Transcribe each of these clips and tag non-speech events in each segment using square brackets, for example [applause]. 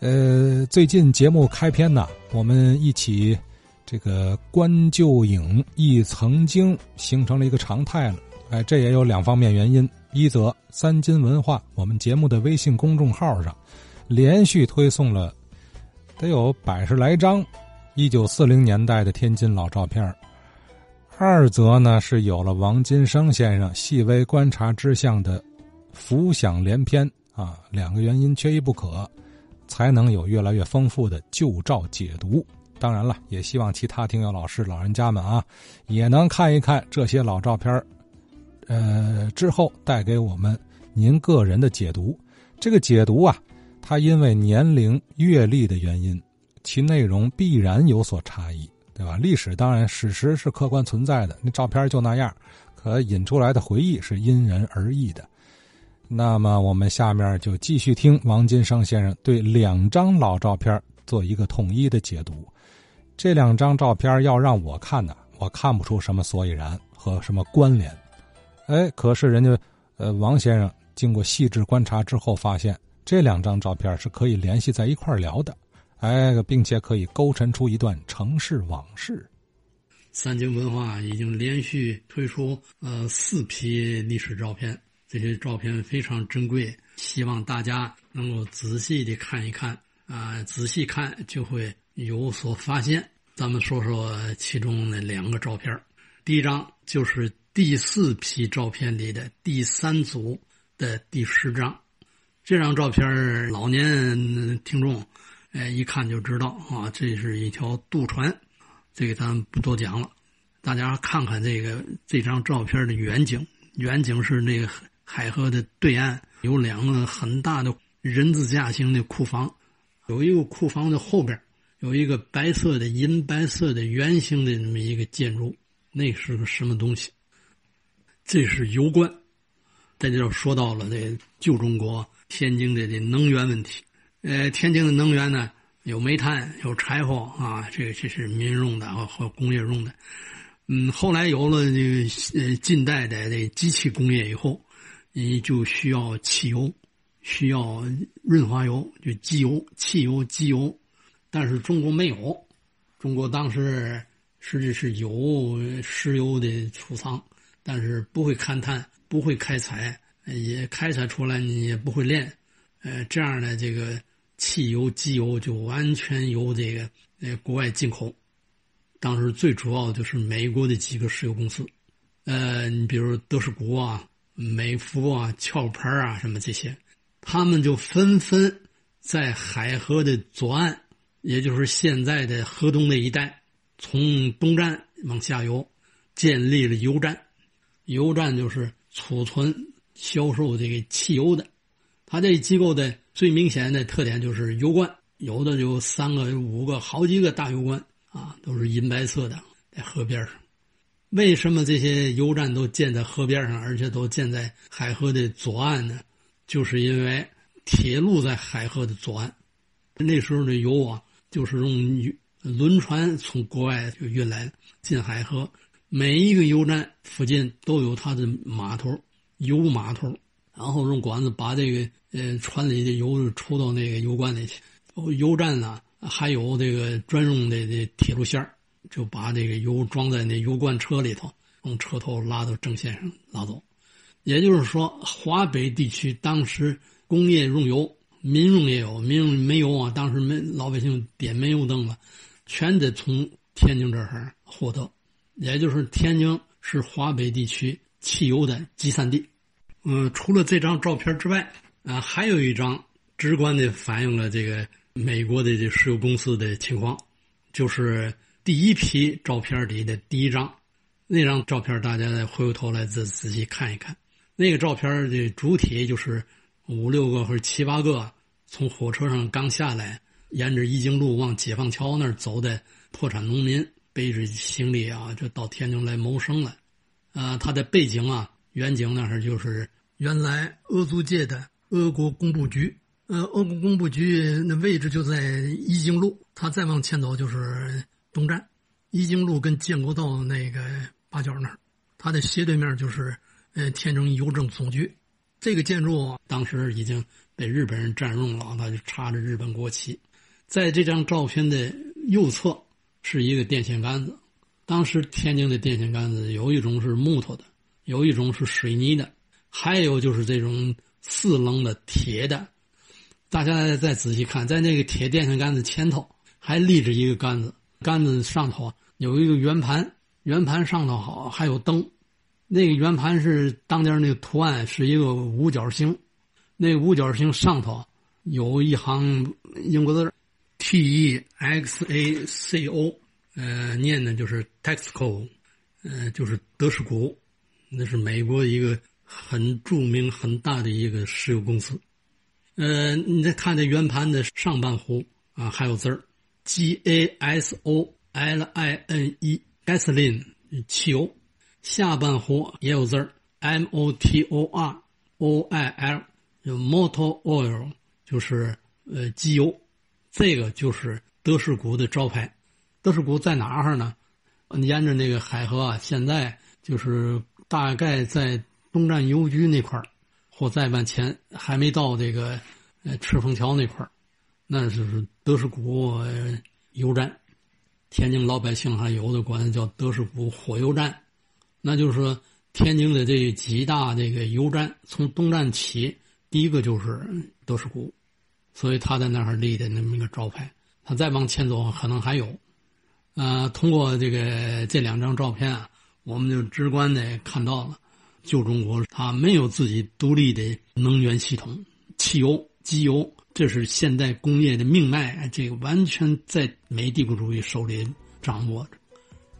呃，最近节目开篇呢，我们一起这个观旧影忆曾经形成了一个常态了。哎，这也有两方面原因：一则三金文化我们节目的微信公众号上连续推送了得有百十来张一九四零年代的天津老照片；二则呢是有了王金生先生细微观察之象的浮想联翩啊，两个原因缺一不可。才能有越来越丰富的旧照解读。当然了，也希望其他听友老师、老人家们啊，也能看一看这些老照片呃，之后带给我们您个人的解读。这个解读啊，它因为年龄、阅历的原因，其内容必然有所差异，对吧？历史当然，史实是客观存在的，那照片就那样，可引出来的回忆是因人而异的。那么我们下面就继续听王金生先生对两张老照片做一个统一的解读。这两张照片要让我看呢，我看不出什么所以然和什么关联。哎，可是人家呃王先生经过细致观察之后，发现这两张照片是可以联系在一块聊的，哎，并且可以勾陈出一段城市往事。三金文化已经连续推出呃四批历史照片。这些照片非常珍贵，希望大家能够仔细的看一看啊，仔细看就会有所发现。咱们说说其中的两个照片，第一张就是第四批照片里的第三组的第十张。这张照片老年听众哎一看就知道啊，这是一条渡船，这个咱不多讲了，大家看看这个这张照片的远景，远景是那个。海河的对岸有两个很大的人字架形的库房，有一个库房的后边有一个白色的银白色的圆形的那么一个建筑，那是个什么东西？这是油罐。在这说到了这旧中国天津的这能源问题。呃，天津的能源呢，有煤炭，有柴火啊，这个这是民用的和工业用的。嗯，后来有了这个呃近代的这机器工业以后。你就需要汽油，需要润滑油，就机油、汽油、机油。但是中国没有，中国当时实际是有石油的储藏，但是不会勘探，不会开采，也开采出来你也不会炼。呃，这样的这个汽油、机油就完全由这个呃国外进口。当时最主要就是美国的几个石油公司，呃，你比如德士古啊。美孚啊，壳牌啊，什么这些，他们就纷纷在海河的左岸，也就是现在的河东那一带，从东站往下游，建立了油站。油站就是储存、销售这个汽油的。它这机构的最明显的特点就是油罐，有的有三个、五个、好几个大油罐啊，都是银白色的，在河边上。为什么这些油站都建在河边上，而且都建在海河的左岸呢？就是因为铁路在海河的左岸，那时候的油啊，就是用轮船从国外就运来进海河。每一个油站附近都有它的码头，油码头，然后用管子把这个呃船里的油抽到那个油罐里去。油站呢，还有这个专用的的铁路线儿。就把这个油装在那油罐车里头，从车头拉到正线上拉走。也就是说，华北地区当时工业用油，民用也有，民用煤油啊，当时没老百姓点煤油灯了，全得从天津这儿获得。也就是天津是华北地区汽油的集散地。嗯，除了这张照片之外，啊，还有一张直观的反映了这个美国的这石油公司的情况，就是。第一批照片里的第一张，那张照片大家再回过头来仔仔细看一看。那个照片的主体就是五六个或者七八个从火车上刚下来，沿着一经路往解放桥那儿走的破产农民，背着行李啊，就到天津来谋生了。啊，他的背景啊，远景那儿就是原来俄租界的俄国工部局。呃，俄国工部局那位置就在一经路，他再往前走就是。东站，一经路跟建国道那个八角那儿，它的斜对面就是呃天津邮政总局。这个建筑当时已经被日本人占用了，他就插着日本国旗。在这张照片的右侧是一个电线杆子。当时天津的电线杆子有一种是木头的，有一种是水泥的，还有就是这种四棱的铁的。大家再仔细看，在那个铁电线杆子前头还立着一个杆子，杆子上头有一个圆盘，圆盘上头好还有灯。那个圆盘是当年那个图案是一个五角星，那五角星上头有一行英国字，T E X A C O。呃，念的就是 Texaco，呃，就是德士古，那是美国一个很著名、很大的一个石油公司。呃，你再看这圆盘的上半弧啊，还有字儿，G A S O L I N E，gasoline 汽油；下半弧也有字儿，M O T O R O I L，就 motor oil，就是呃机油。这个就是德士古的招牌。德士古在哪儿呢？沿着那个海河啊，现在就是大概在东站邮局那块儿，或再往前，还没到这个呃赤峰桥那块儿，那是德士古油站。天津老百姓还有的管叫德士古火油站，那就是说天津的这几大这个油站，从东站起，第一个就是德士古，所以他在那儿立的那么一个招牌。他再往前走，可能还有。呃，通过这个这两张照片啊，我们就直观的看到了，旧中国它没有自己独立的能源系统，汽油、机油，这是现代工业的命脉，这个完全在美帝国主义手里掌握着，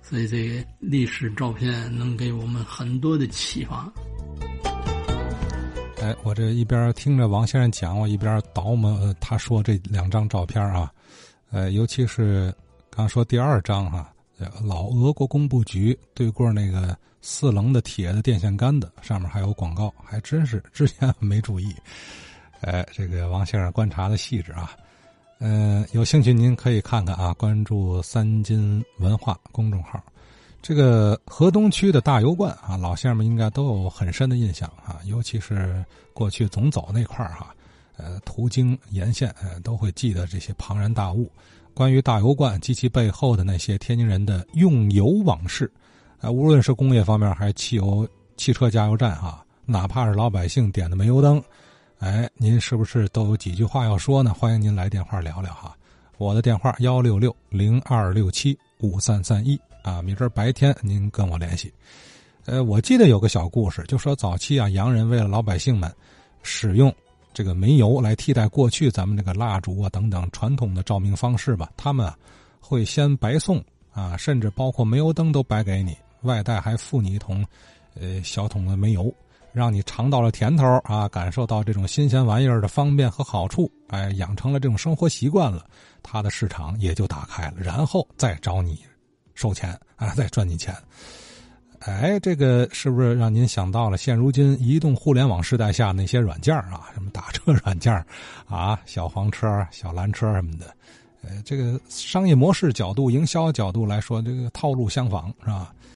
所以这个历史照片能给我们很多的启发。哎，我这一边听着王先生讲，我一边倒磨他说这两张照片啊，呃，尤其是。刚说第二张哈，老俄国工部局对过那个四棱的铁的电线杆子上面还有广告，还真是之前没注意。哎，这个王先生观察的细致啊，嗯，有兴趣您可以看看啊，关注三金文化公众号。这个河东区的大油罐啊，老乡们应该都有很深的印象啊，尤其是过去总走那块儿哈，呃，途经沿线，呃，都会记得这些庞然大物。关于大油罐及其背后的那些天津人的用油往事，啊，无论是工业方面还是汽油汽车加油站啊，哪怕是老百姓点的煤油灯，哎，您是不是都有几句话要说呢？欢迎您来电话聊聊哈，我的电话幺六六零二六七五三三一啊，明儿白天您跟我联系。呃，我记得有个小故事，就说早期啊，洋人为了老百姓们使用。这个煤油来替代过去咱们这个蜡烛啊等等传统的照明方式吧，他们啊会先白送啊，甚至包括煤油灯都白给你，外带还付你一桶，呃小桶的煤油，让你尝到了甜头啊，感受到这种新鲜玩意儿的方便和好处，哎，养成了这种生活习惯了，它的市场也就打开了，然后再找你收钱啊，再赚你钱。哎，这个是不是让您想到了现如今移动互联网时代下 [laughs] 那些软件啊？什么打车软件啊，小黄车、小蓝车什么的？呃，这个商业模式角度、营销角度来说，这个套路相仿，是吧？